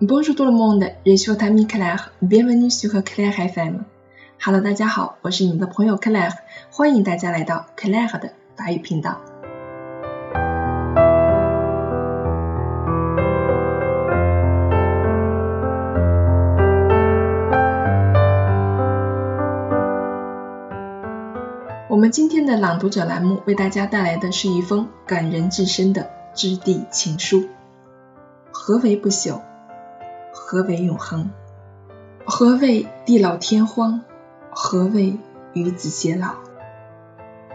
Bonjour tout le monde, je suis votre ami Claire. Bienvenue sur Claire FM. Hello，大家好，我是你们的朋友 Claire，欢迎大家来到 Claire 的法语频道。我们今天的朗读者栏目为大家带来的是一封感人至深的知地情书。何为不朽？何为永恒？何谓地老天荒？何谓与子偕老？《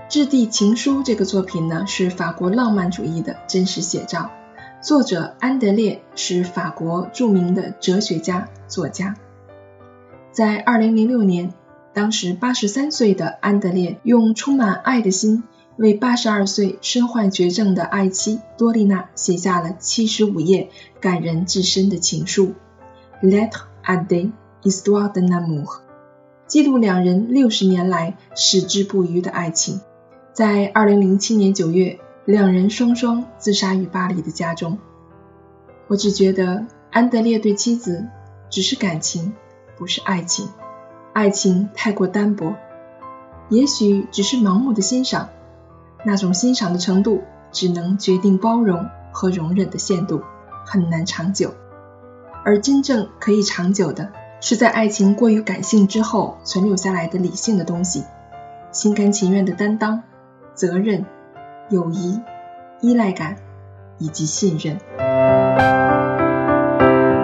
质地情书》这个作品呢，是法国浪漫主义的真实写照。作者安德烈是法国著名的哲学家、作家。在二零零六年，当时八十三岁的安德烈用充满爱的心，为八十二岁身患绝症的爱妻多丽娜写下了七十五页感人至深的情书。Lettre à des histoires d'amour，记录两人六十年来矢志不渝的爱情。在二零零七年九月，两人双双自杀于巴黎的家中。我只觉得安德烈对妻子只是感情，不是爱情，爱情太过单薄，也许只是盲目的欣赏，那种欣赏的程度只能决定包容和容忍的限度，很难长久。而真正可以长久的，是在爱情过于感性之后存留下来的理性的东西，心甘情愿的担当、责任、友谊、依赖感以及信任。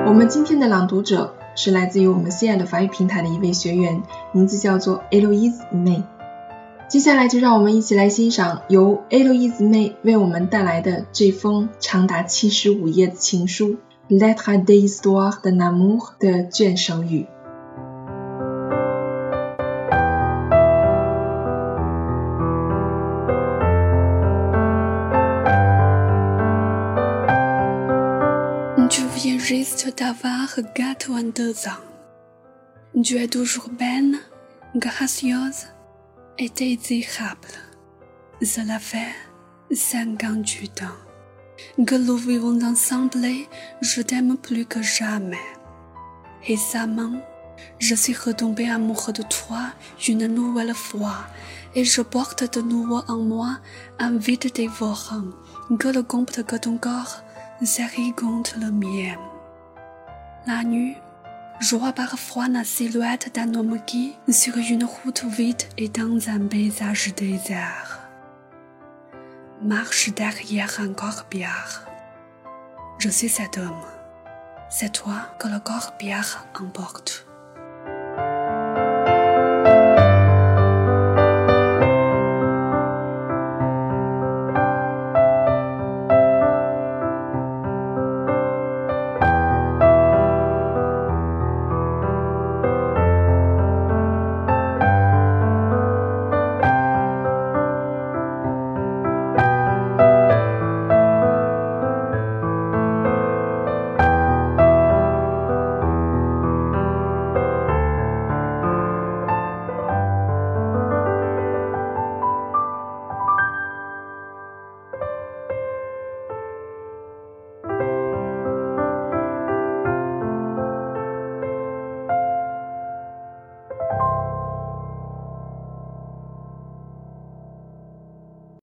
我们今天的朗读者是来自于我们 C I 的法语平台的一位学员，名字叫做 Eloise May。接下来就让我们一起来欣赏由 Eloise May 为我们带来的这封长达七十五页的情书。Lettre à des histoires d'un amour de Juan Shengyu. Tu viens juste d'avoir deux ans. Tu es toujours belle, gracieuse et désirable. Cela fait 58 ans que nous vivons ensemble, je t'aime plus que jamais. Et main, je suis retombé amoureux de toi une nouvelle fois, et je porte de nouveau en moi un vide dévorant, que le compte que ton corps contre le mien. La nuit, je vois parfois la silhouette d'un homme qui, sur une route vide et dans un paysage désert, marche derrière un corbière. Je suis cet homme. C'est toi que le corbière emporte.